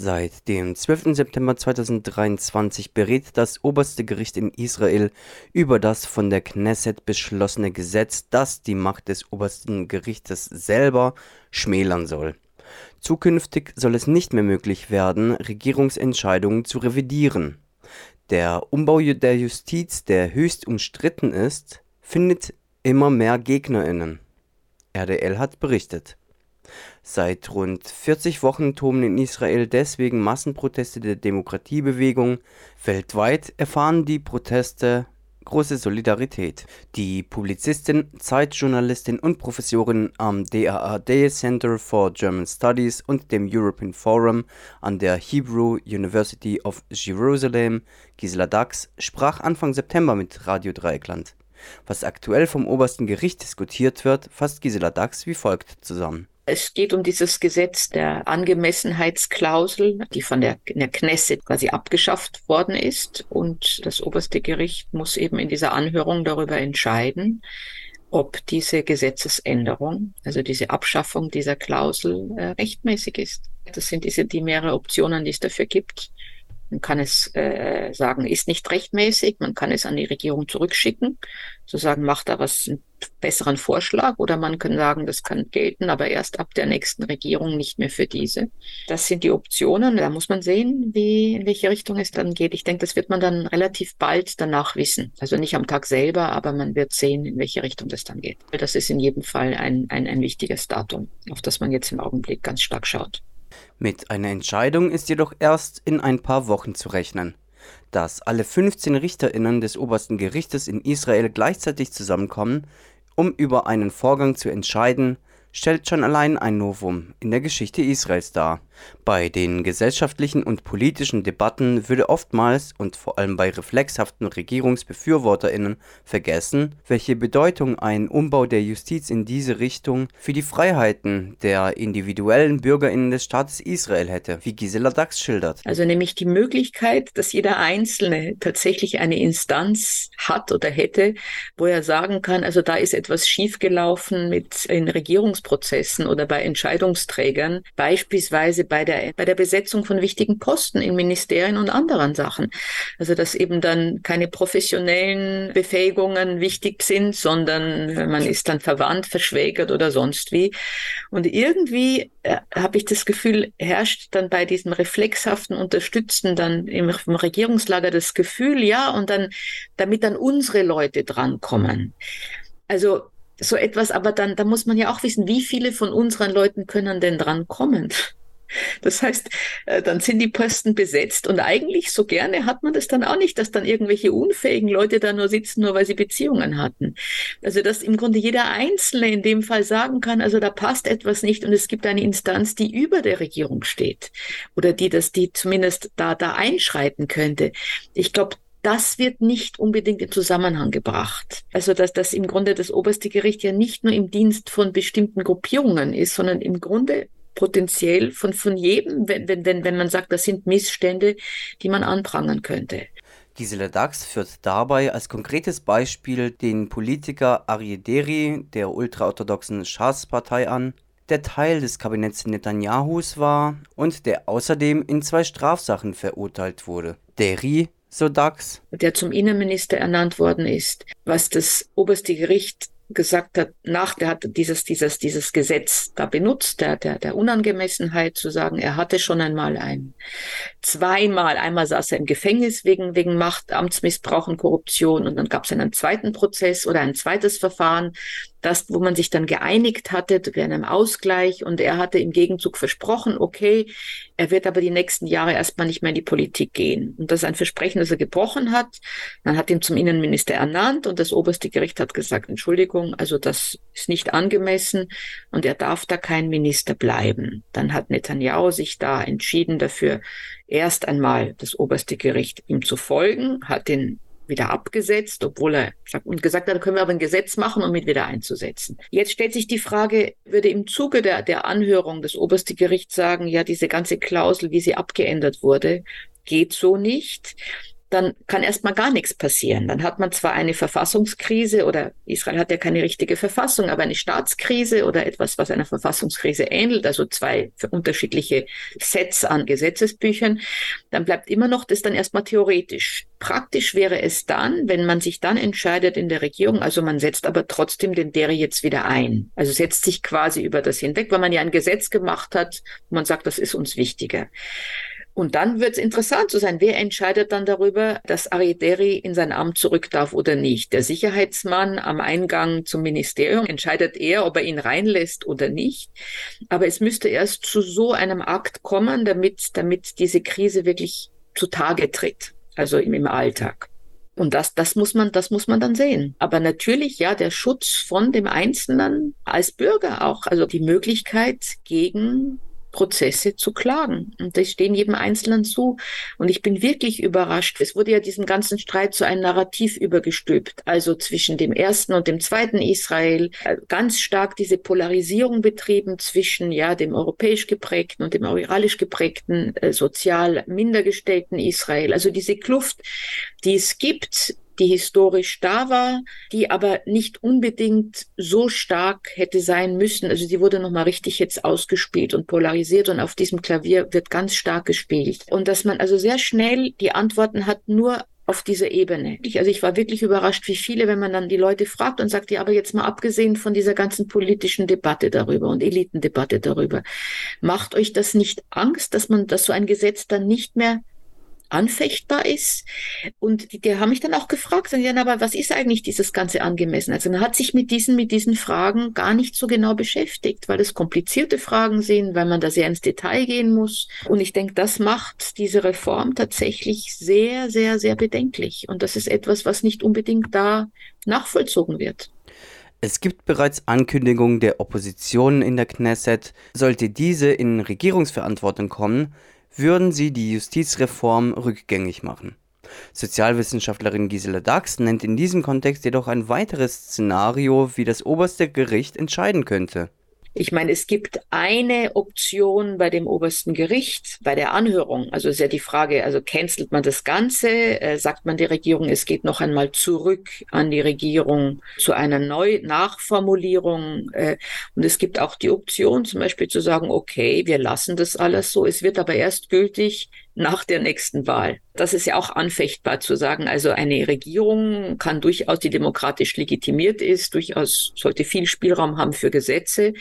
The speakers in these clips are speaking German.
Seit dem 12. September 2023 berät das oberste Gericht in Israel über das von der Knesset beschlossene Gesetz, das die Macht des obersten Gerichtes selber schmälern soll. Zukünftig soll es nicht mehr möglich werden, Regierungsentscheidungen zu revidieren. Der Umbau der Justiz, der höchst umstritten ist, findet immer mehr GegnerInnen. RDL hat berichtet. Seit rund 40 Wochen toben in Israel deswegen Massenproteste der Demokratiebewegung. Weltweit erfahren die Proteste große Solidarität. Die Publizistin, Zeitjournalistin und Professorin am DAAD Center for German Studies und dem European Forum an der Hebrew University of Jerusalem, Gisela Dax, sprach Anfang September mit Radio Dreieckland. Was aktuell vom obersten Gericht diskutiert wird, fasst Gisela Dax wie folgt zusammen. Es geht um dieses Gesetz der Angemessenheitsklausel, die von der, der Knesset quasi abgeschafft worden ist. Und das oberste Gericht muss eben in dieser Anhörung darüber entscheiden, ob diese Gesetzesänderung, also diese Abschaffung dieser Klausel, äh, rechtmäßig ist. Das sind diese die mehrere Optionen, die es dafür gibt. Man kann es äh, sagen, ist nicht rechtmäßig. Man kann es an die Regierung zurückschicken, zu sagen, macht da was einen besseren Vorschlag. Oder man kann sagen, das kann gelten, aber erst ab der nächsten Regierung, nicht mehr für diese. Das sind die Optionen. Da muss man sehen, wie, in welche Richtung es dann geht. Ich denke, das wird man dann relativ bald danach wissen. Also nicht am Tag selber, aber man wird sehen, in welche Richtung das dann geht. Das ist in jedem Fall ein, ein, ein wichtiges Datum, auf das man jetzt im Augenblick ganz stark schaut. Mit einer Entscheidung ist jedoch erst in ein paar Wochen zu rechnen. Dass alle 15 Richterinnen des obersten Gerichtes in Israel gleichzeitig zusammenkommen, um über einen Vorgang zu entscheiden, stellt schon allein ein Novum in der Geschichte Israels dar. Bei den gesellschaftlichen und politischen Debatten würde oftmals und vor allem bei reflexhaften Regierungsbefürworterinnen vergessen, welche Bedeutung ein Umbau der Justiz in diese Richtung für die Freiheiten der individuellen Bürgerinnen des Staates Israel hätte, wie Gisela Dax schildert. Also nämlich die Möglichkeit, dass jeder Einzelne tatsächlich eine Instanz hat oder hätte, wo er sagen kann, also da ist etwas schiefgelaufen mit in Regierungsprozessen oder bei Entscheidungsträgern, beispielsweise bei der, bei der Besetzung von wichtigen Posten in Ministerien und anderen Sachen. Also, dass eben dann keine professionellen Befähigungen wichtig sind, sondern man ist dann verwandt, verschwägert oder sonst wie. Und irgendwie äh, habe ich das Gefühl, herrscht dann bei diesem reflexhaften Unterstützen dann im, im Regierungslager das Gefühl, ja, und dann, damit dann unsere Leute drankommen. Also, so etwas, aber dann, da muss man ja auch wissen, wie viele von unseren Leuten können denn dran kommen? Das heißt, äh, dann sind die Posten besetzt und eigentlich so gerne hat man das dann auch nicht, dass dann irgendwelche unfähigen Leute da nur sitzen, nur weil sie Beziehungen hatten. Also dass im Grunde jeder Einzelne in dem Fall sagen kann, also da passt etwas nicht und es gibt eine Instanz, die über der Regierung steht oder die das, die zumindest da, da einschreiten könnte. Ich glaube, das wird nicht unbedingt in Zusammenhang gebracht. Also dass das im Grunde das oberste Gericht ja nicht nur im Dienst von bestimmten Gruppierungen ist, sondern im Grunde potenziell von, von jedem, wenn, wenn, wenn, wenn man sagt, das sind Missstände, die man anprangern könnte. Gisela Dax führt dabei als konkretes Beispiel den Politiker Aryeh Deri der ultraorthodoxen Shas-Partei an, der Teil des Kabinetts Netanyahus war und der außerdem in zwei Strafsachen verurteilt wurde. Deri, so Dax, der zum Innenminister ernannt worden ist, was das oberste Gericht gesagt hat, nach, der hat dieses, dieses, dieses Gesetz da benutzt, der, der, der Unangemessenheit zu sagen, er hatte schon einmal ein, zweimal, einmal saß er im Gefängnis wegen, wegen Macht, Amtsmissbrauch und Korruption und dann gab es einen zweiten Prozess oder ein zweites Verfahren, das, wo man sich dann geeinigt hatte, zu einem Ausgleich und er hatte im Gegenzug versprochen, okay, er wird aber die nächsten Jahre erstmal nicht mehr in die Politik gehen. Und das ist ein Versprechen, das er gebrochen hat. Man hat ihn zum Innenminister ernannt und das oberste Gericht hat gesagt, Entschuldigung, also das ist nicht angemessen und er darf da kein Minister bleiben. Dann hat Netanyahu sich da entschieden dafür, erst einmal das oberste Gericht ihm zu folgen, hat den wieder abgesetzt, obwohl er und gesagt hat, können wir aber ein Gesetz machen, um ihn wieder einzusetzen. Jetzt stellt sich die Frage, würde im Zuge der, der Anhörung das oberste Gericht sagen, ja, diese ganze Klausel, wie sie abgeändert wurde, geht so nicht. Dann kann erstmal gar nichts passieren. Dann hat man zwar eine Verfassungskrise oder Israel hat ja keine richtige Verfassung, aber eine Staatskrise oder etwas, was einer Verfassungskrise ähnelt, also zwei unterschiedliche Sets an Gesetzesbüchern, dann bleibt immer noch das dann erstmal theoretisch. Praktisch wäre es dann, wenn man sich dann entscheidet in der Regierung, also man setzt aber trotzdem den Dere jetzt wieder ein. Also setzt sich quasi über das hinweg, weil man ja ein Gesetz gemacht hat, wo man sagt, das ist uns wichtiger. Und dann wird es interessant zu sein, wer entscheidet dann darüber, dass Arideri in sein Amt zurück darf oder nicht. Der Sicherheitsmann am Eingang zum Ministerium entscheidet er, ob er ihn reinlässt oder nicht. Aber es müsste erst zu so einem Akt kommen, damit, damit diese Krise wirklich zutage tritt, also im, im Alltag. Und das, das muss man, das muss man dann sehen. Aber natürlich, ja, der Schutz von dem Einzelnen als Bürger auch, also die Möglichkeit gegen Prozesse zu klagen. Und das stehen jedem Einzelnen zu. Und ich bin wirklich überrascht. Es wurde ja diesen ganzen Streit zu einem Narrativ übergestülpt. Also zwischen dem ersten und dem zweiten Israel. Äh, ganz stark diese Polarisierung betrieben zwischen, ja, dem europäisch geprägten und dem iranisch geprägten, äh, sozial mindergestellten Israel. Also diese Kluft, die es gibt, die historisch da war, die aber nicht unbedingt so stark hätte sein müssen. Also sie wurde nochmal richtig jetzt ausgespielt und polarisiert und auf diesem Klavier wird ganz stark gespielt. Und dass man also sehr schnell die Antworten hat, nur auf dieser Ebene. Also ich war wirklich überrascht, wie viele, wenn man dann die Leute fragt und sagt, ja, aber jetzt mal abgesehen von dieser ganzen politischen Debatte darüber und Elitendebatte darüber, macht euch das nicht Angst, dass man, dass so ein Gesetz dann nicht mehr anfechtbar ist. Und die, die haben mich dann auch gefragt, sagen, ja, aber was ist eigentlich dieses ganze angemessen? Also man hat sich mit diesen, mit diesen Fragen gar nicht so genau beschäftigt, weil es komplizierte Fragen sind, weil man da sehr ins Detail gehen muss. Und ich denke, das macht diese Reform tatsächlich sehr, sehr, sehr bedenklich. Und das ist etwas, was nicht unbedingt da nachvollzogen wird. Es gibt bereits Ankündigungen der Opposition in der Knesset. Sollte diese in Regierungsverantwortung kommen, würden sie die Justizreform rückgängig machen. Sozialwissenschaftlerin Gisela Dax nennt in diesem Kontext jedoch ein weiteres Szenario, wie das oberste Gericht entscheiden könnte. Ich meine, es gibt eine Option bei dem obersten Gericht, bei der Anhörung. Also ist ja die Frage, also cancelt man das Ganze, äh, sagt man der Regierung, es geht noch einmal zurück an die Regierung zu einer Neu-Nachformulierung. Äh, und es gibt auch die Option, zum Beispiel zu sagen, okay, wir lassen das alles so, es wird aber erst gültig, nach der nächsten Wahl. Das ist ja auch anfechtbar zu sagen. Also eine Regierung kann durchaus, die demokratisch legitimiert ist, durchaus sollte viel Spielraum haben für Gesetze.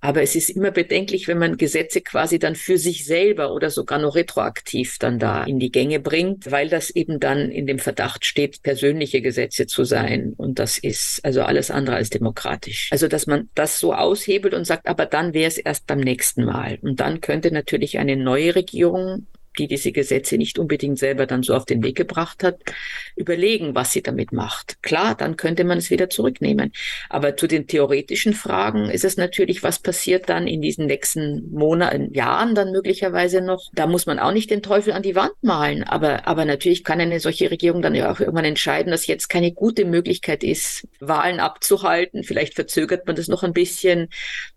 Aber es ist immer bedenklich, wenn man Gesetze quasi dann für sich selber oder sogar noch retroaktiv dann da in die Gänge bringt, weil das eben dann in dem Verdacht steht, persönliche Gesetze zu sein. Und das ist also alles andere als demokratisch. Also, dass man das so aushebelt und sagt, aber dann wäre es erst beim nächsten Mal. Und dann könnte natürlich eine neue Regierung die diese Gesetze nicht unbedingt selber dann so auf den Weg gebracht hat, überlegen, was sie damit macht. Klar, dann könnte man es wieder zurücknehmen. Aber zu den theoretischen Fragen ist es natürlich, was passiert dann in diesen nächsten Monaten, Jahren dann möglicherweise noch. Da muss man auch nicht den Teufel an die Wand malen. Aber, aber natürlich kann eine solche Regierung dann ja auch irgendwann entscheiden, dass jetzt keine gute Möglichkeit ist, Wahlen abzuhalten. Vielleicht verzögert man das noch ein bisschen.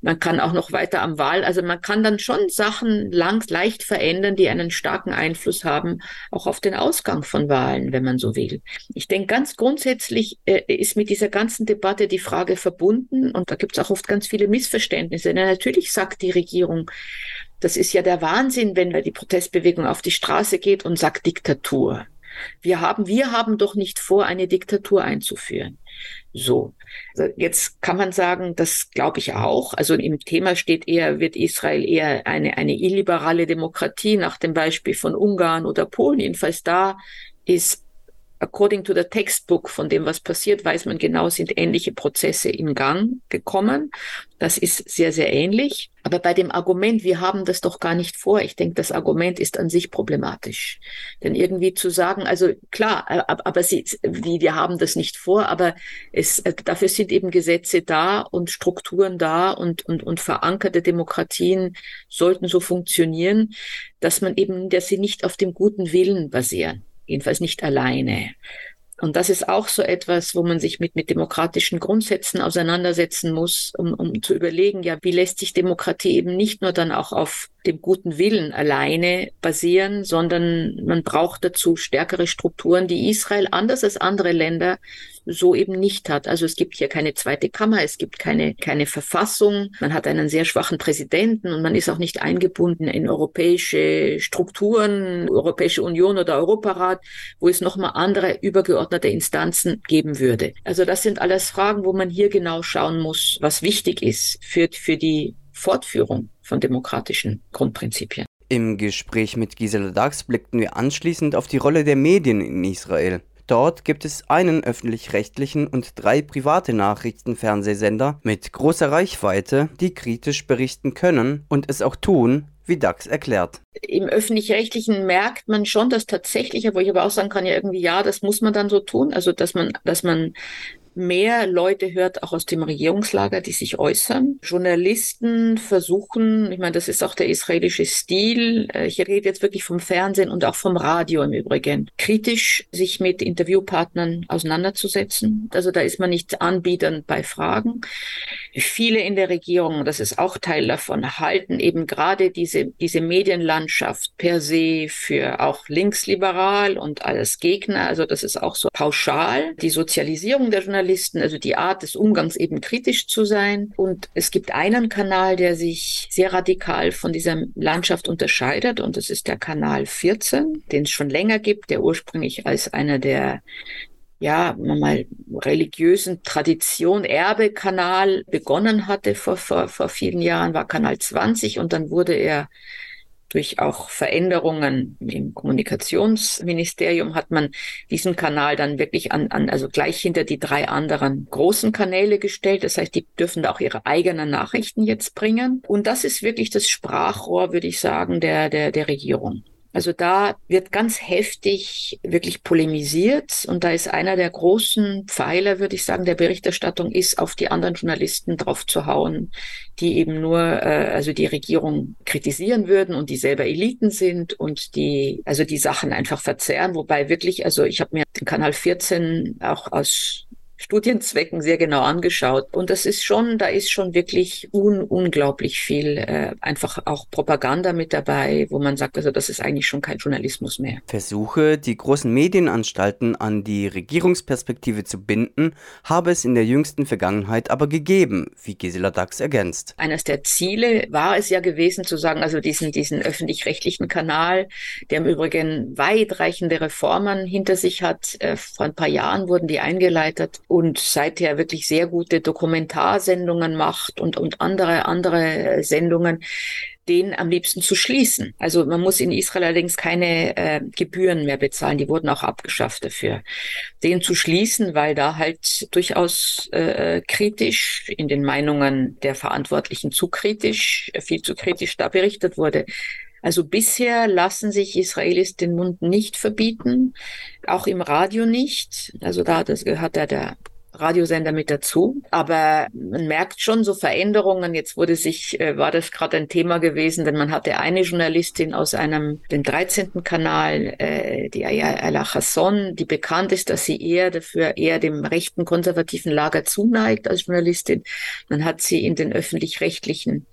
Man kann auch noch weiter am Wahl, also man kann dann schon Sachen lang, leicht verändern, die einen Staat starken Einfluss haben, auch auf den Ausgang von Wahlen, wenn man so will. Ich denke, ganz grundsätzlich äh, ist mit dieser ganzen Debatte die Frage verbunden, und da gibt es auch oft ganz viele Missverständnisse. Denn natürlich sagt die Regierung, das ist ja der Wahnsinn, wenn die Protestbewegung auf die Straße geht und sagt Diktatur. Wir haben, wir haben doch nicht vor, eine Diktatur einzuführen. So. Also jetzt kann man sagen, das glaube ich auch. Also im Thema steht eher, wird Israel eher eine, eine illiberale Demokratie nach dem Beispiel von Ungarn oder Polen. Jedenfalls da ist according to the textbook von dem, was passiert, weiß man genau, sind ähnliche Prozesse in Gang gekommen. Das ist sehr, sehr ähnlich. Aber bei dem Argument, wir haben das doch gar nicht vor, ich denke, das Argument ist an sich problematisch. Denn irgendwie zu sagen, also klar, aber sie, wie, wir haben das nicht vor, aber es, dafür sind eben Gesetze da und Strukturen da und, und, und verankerte Demokratien sollten so funktionieren, dass man eben, dass sie nicht auf dem guten Willen basieren jedenfalls nicht alleine. Und das ist auch so etwas, wo man sich mit, mit demokratischen Grundsätzen auseinandersetzen muss, um, um zu überlegen, ja, wie lässt sich Demokratie eben nicht nur dann auch auf dem guten Willen alleine basieren, sondern man braucht dazu stärkere Strukturen, die Israel anders als andere Länder so eben nicht hat. Also es gibt hier keine zweite Kammer, es gibt keine, keine Verfassung, man hat einen sehr schwachen Präsidenten und man ist auch nicht eingebunden in europäische Strukturen, Europäische Union oder Europarat, wo es nochmal andere übergeordnete Instanzen geben würde. Also das sind alles Fragen, wo man hier genau schauen muss, was wichtig ist für, für die Fortführung von demokratischen Grundprinzipien. Im Gespräch mit Gisela Dax blickten wir anschließend auf die Rolle der Medien in Israel. Dort gibt es einen öffentlich-rechtlichen und drei private Nachrichtenfernsehsender mit großer Reichweite, die kritisch berichten können und es auch tun, wie DAX erklärt. Im öffentlich-rechtlichen merkt man schon, dass tatsächlich, wo ich aber auch sagen kann, ja irgendwie, ja, das muss man dann so tun. Also, dass man, dass man mehr Leute hört, auch aus dem Regierungslager, die sich äußern. Journalisten versuchen, ich meine, das ist auch der israelische Stil, äh, ich rede jetzt wirklich vom Fernsehen und auch vom Radio im Übrigen, kritisch sich mit Interviewpartnern auseinanderzusetzen. Also da ist man nicht anbietend bei Fragen. Viele in der Regierung, das ist auch Teil davon, halten eben gerade diese, diese Medienlandschaft per se für auch linksliberal und als Gegner. Also das ist auch so pauschal. Die Sozialisierung der Journalisten Journalisten, also die Art des Umgangs eben kritisch zu sein. Und es gibt einen Kanal, der sich sehr radikal von dieser Landschaft unterscheidet und das ist der Kanal 14, den es schon länger gibt, der ursprünglich als einer der ja, mal religiösen Tradition, Erbekanal begonnen hatte vor, vor, vor vielen Jahren, war Kanal 20 und dann wurde er durch auch Veränderungen im Kommunikationsministerium hat man diesen Kanal dann wirklich an, an, also gleich hinter die drei anderen großen Kanäle gestellt. Das heißt, die dürfen da auch ihre eigenen Nachrichten jetzt bringen. Und das ist wirklich das Sprachrohr, würde ich sagen, der, der, der Regierung. Also da wird ganz heftig wirklich polemisiert und da ist einer der großen Pfeiler, würde ich sagen, der Berichterstattung ist, auf die anderen Journalisten drauf zu hauen, die eben nur, äh, also die Regierung kritisieren würden und die selber Eliten sind und die, also die Sachen einfach verzerren, wobei wirklich, also ich habe mir den Kanal 14 auch aus Studienzwecken sehr genau angeschaut. Und das ist schon, da ist schon wirklich un unglaublich viel äh, einfach auch Propaganda mit dabei, wo man sagt, also das ist eigentlich schon kein Journalismus mehr. Versuche, die großen Medienanstalten an die Regierungsperspektive zu binden, habe es in der jüngsten Vergangenheit aber gegeben, wie Gisela Dax ergänzt. Eines der Ziele war es ja gewesen zu sagen, also diesen, diesen öffentlich-rechtlichen Kanal, der im Übrigen weitreichende Reformen hinter sich hat. Äh, vor ein paar Jahren wurden die eingeleitet und seither wirklich sehr gute Dokumentarsendungen macht und, und andere, andere Sendungen, den am liebsten zu schließen. Also man muss in Israel allerdings keine äh, Gebühren mehr bezahlen, die wurden auch abgeschafft dafür. Den zu schließen, weil da halt durchaus äh, kritisch in den Meinungen der Verantwortlichen zu kritisch, viel zu kritisch da berichtet wurde. Also bisher lassen sich Israelis den Mund nicht verbieten, auch im Radio nicht. Also da das gehört ja der Radiosender mit dazu. Aber man merkt schon so Veränderungen. Jetzt wurde sich, äh, war das gerade ein Thema gewesen, denn man hatte eine Journalistin aus einem, dem 13. Kanal, äh, die Ayala Hasson, die bekannt ist, dass sie eher dafür, eher dem rechten konservativen Lager zuneigt als Journalistin. Man hat sie in den öffentlich-rechtlichen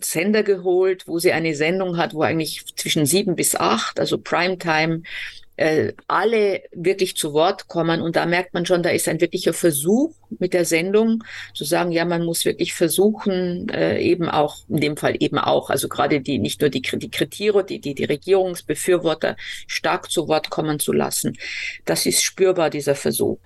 Sender geholt, wo sie eine Sendung hat, wo eigentlich zwischen sieben bis acht, also Primetime, äh, alle wirklich zu Wort kommen. Und da merkt man schon, da ist ein wirklicher Versuch mit der Sendung zu sagen, ja, man muss wirklich versuchen, äh, eben auch, in dem Fall eben auch, also gerade die, nicht nur die, die Kritiere, die, die, die Regierungsbefürworter stark zu Wort kommen zu lassen. Das ist spürbar, dieser Versuch.